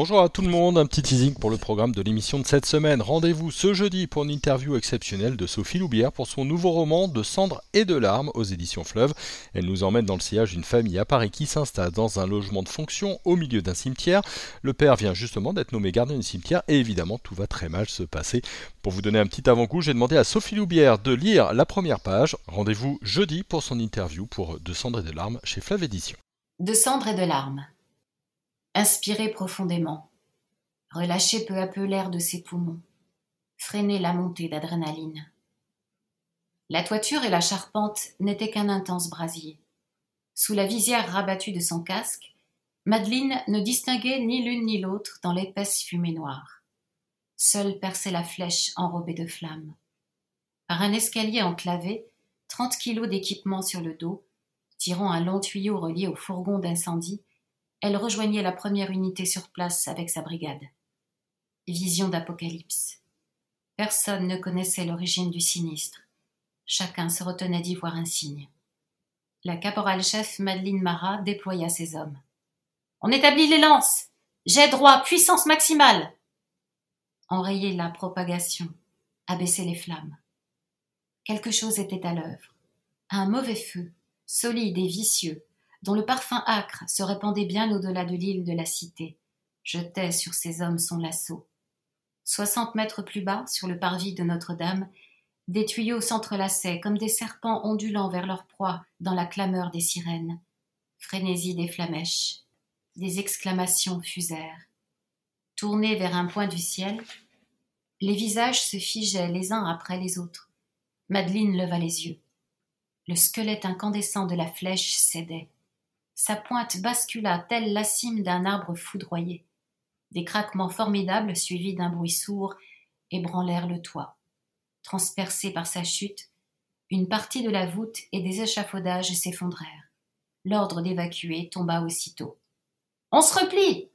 Bonjour à tout le monde, un petit teasing pour le programme de l'émission de cette semaine. Rendez-vous ce jeudi pour une interview exceptionnelle de Sophie Loubière pour son nouveau roman De cendres et de larmes aux éditions Fleuve. Elle nous emmène dans le sillage d'une famille à Paris qui s'installe dans un logement de fonction au milieu d'un cimetière. Le père vient justement d'être nommé gardien du cimetière et évidemment tout va très mal se passer. Pour vous donner un petit avant-goût, j'ai demandé à Sophie Loubière de lire la première page. Rendez-vous jeudi pour son interview pour De cendres et de larmes chez Fleuve Éditions. De cendres et de larmes. Inspirez profondément. Relâchez peu à peu l'air de ses poumons. Freinez la montée d'adrénaline. La toiture et la charpente n'étaient qu'un intense brasier. Sous la visière rabattue de son casque, Madeleine ne distinguait ni l'une ni l'autre dans l'épaisse fumée noire. Seule perçait la flèche enrobée de flammes. Par un escalier enclavé, trente kilos d'équipement sur le dos, tirant un long tuyau relié au fourgon d'incendie, elle rejoignait la première unité sur place avec sa brigade. Vision d'apocalypse. Personne ne connaissait l'origine du sinistre. Chacun se retenait d'y voir un signe. La caporal-chef Madeleine Marat déploya ses hommes. On établit les lances. Jet droit, puissance maximale. Enrayer la propagation, abaisser les flammes. Quelque chose était à l'œuvre. Un mauvais feu, solide et vicieux, dont le parfum âcre se répandait bien au-delà de l'île de la cité, jetait sur ces hommes son lasso. Soixante mètres plus bas, sur le parvis de Notre-Dame, des tuyaux s'entrelaçaient comme des serpents ondulant vers leur proie dans la clameur des sirènes. Frénésie des flamèches. Des exclamations fusèrent. Tournés vers un point du ciel, les visages se figeaient les uns après les autres. Madeleine leva les yeux. Le squelette incandescent de la flèche cédait. Sa pointe bascula telle la cime d'un arbre foudroyé. Des craquements formidables suivis d'un bruit sourd ébranlèrent le toit. Transpercés par sa chute, une partie de la voûte et des échafaudages s'effondrèrent. L'ordre d'évacuer tomba aussitôt. On se replie